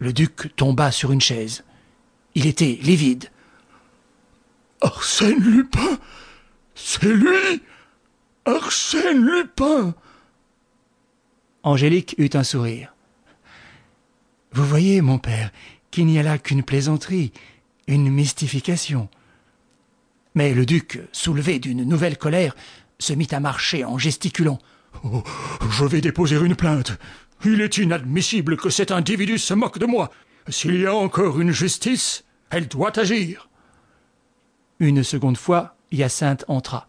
Le duc tomba sur une chaise. Il était livide. Arsène Lupin C'est lui Arsène Lupin Angélique eut un sourire. Vous voyez, mon père, qu'il n'y a là qu'une plaisanterie, une mystification. Mais le duc, soulevé d'une nouvelle colère, se mit à marcher en gesticulant. Oh, je vais déposer une plainte. Il est inadmissible que cet individu se moque de moi. S'il y a encore une justice, elle doit agir. Une seconde fois, Hyacinthe entra.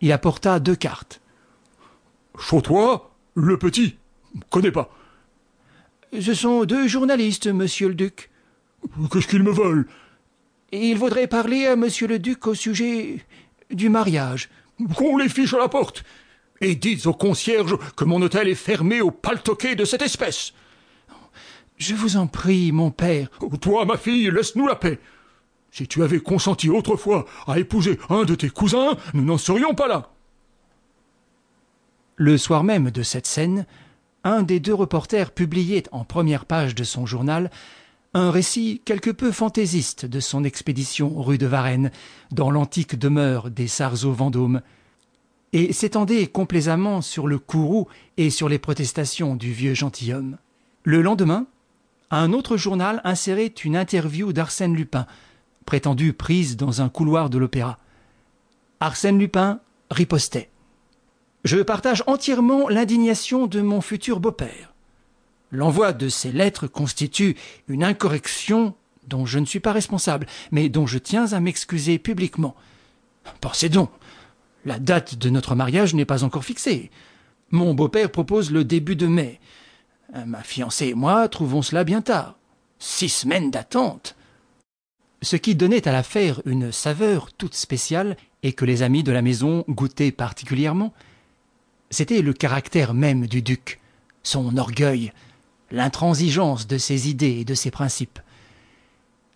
Il apporta deux cartes. Chautois, le petit, connais pas. Ce sont deux journalistes, monsieur le duc. Qu'est-ce qu'ils me veulent? Il vaudrait parler à monsieur le duc au sujet du mariage. Qu'on les fiche à la porte et dites au concierge que mon hôtel est fermé aux paltoquets de cette espèce. Je vous en prie, mon père. Toi, ma fille, laisse-nous la paix. Si tu avais consenti autrefois à épouser un de tes cousins, nous n'en serions pas là. Le soir même de cette scène, un des deux reporters publiait en première page de son journal un récit quelque peu fantaisiste de son expédition rue de Varennes, dans l'antique demeure des Sarzeau Vendôme, et s'étendait complaisamment sur le courroux et sur les protestations du vieux gentilhomme. Le lendemain, un autre journal insérait une interview d'Arsène Lupin, prétendue prise dans un couloir de l'opéra. Arsène Lupin ripostait. Je partage entièrement l'indignation de mon futur beau-père. L'envoi de ces lettres constitue une incorrection dont je ne suis pas responsable, mais dont je tiens à m'excuser publiquement. Pensez donc, la date de notre mariage n'est pas encore fixée. Mon beau-père propose le début de mai. Ma fiancée et moi trouvons cela bien tard. Six semaines d'attente. Ce qui donnait à l'affaire une saveur toute spéciale et que les amis de la maison goûtaient particulièrement, c'était le caractère même du duc, son orgueil, l'intransigeance de ses idées et de ses principes.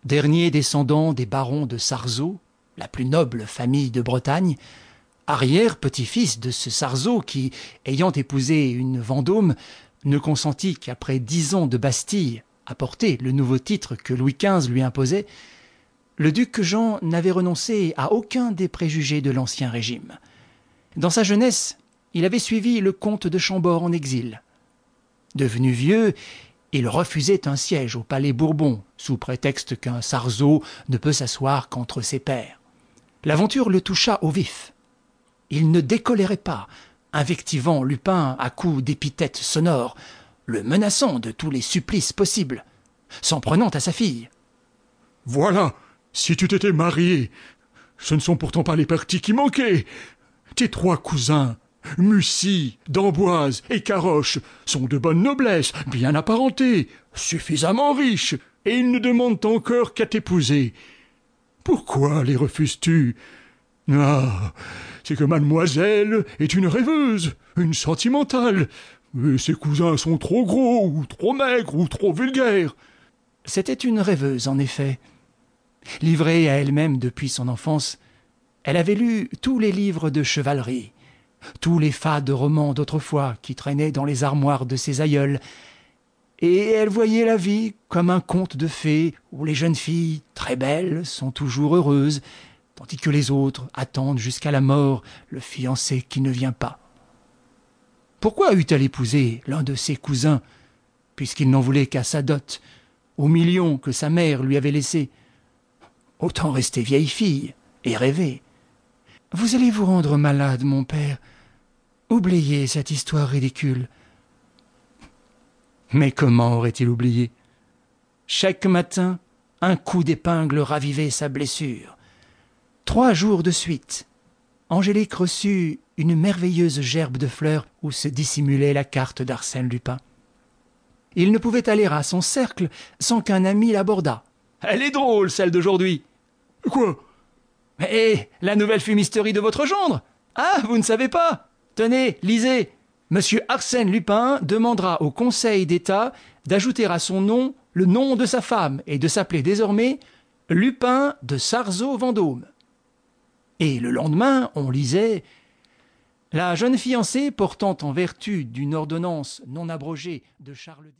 Dernier descendant des barons de Sarzeau, la plus noble famille de Bretagne, arrière-petit-fils de ce Sarzeau qui, ayant épousé une Vendôme, ne consentit qu'après dix ans de Bastille à porter le nouveau titre que Louis XV lui imposait, le duc Jean n'avait renoncé à aucun des préjugés de l'ancien régime. Dans sa jeunesse, il avait suivi le comte de Chambord en exil. Devenu vieux, il refusait un siège au palais Bourbon, sous prétexte qu'un Sarzeau ne peut s'asseoir qu'entre ses pairs. L'aventure le toucha au vif. Il ne décolérait pas, invectivant Lupin à coups d'épithètes sonores, le menaçant de tous les supplices possibles, s'en prenant à sa fille. Voilà, si tu t'étais marié, ce ne sont pourtant pas les parties qui manquaient. Tes trois cousins, Mussy, d'Amboise et Caroche sont de bonne noblesse, bien apparentés, suffisamment riches, et ils ne demandent encore qu'à t'épouser. Pourquoi les refuses-tu? Ah, c'est que mademoiselle est une rêveuse, une sentimentale, et ses cousins sont trop gros, ou trop maigres, ou trop vulgaires. C'était une rêveuse, en effet. Livrée à elle-même depuis son enfance, elle avait lu tous les livres de chevalerie, tous les fades romans d'autrefois qui traînaient dans les armoires de ses aïeuls, et elle voyait la vie comme un conte de fées où les jeunes filles, très belles, sont toujours heureuses, tandis que les autres attendent jusqu'à la mort le fiancé qui ne vient pas. Pourquoi eût-elle épousé l'un de ses cousins, puisqu'il n'en voulait qu'à sa dot, aux millions que sa mère lui avait laissés Autant rester vieille fille et rêver. Vous allez vous rendre malade, mon père. Oubliez cette histoire ridicule. Mais comment aurait-il oublié? Chaque matin, un coup d'épingle ravivait sa blessure. Trois jours de suite, Angélique reçut une merveilleuse gerbe de fleurs où se dissimulait la carte d'Arsène Lupin. Il ne pouvait aller à son cercle sans qu'un ami l'abordât. Elle est drôle, celle d'aujourd'hui. Quoi? Eh, la nouvelle fumisterie de votre gendre Ah, vous ne savez pas? Tenez, lisez. Monsieur Arsène Lupin demandera au Conseil d'État d'ajouter à son nom le nom de sa femme et de s'appeler désormais Lupin de Sarzeau Vendôme. Et le lendemain, on lisait La jeune fiancée portant en vertu d'une ordonnance non abrogée de Charles X.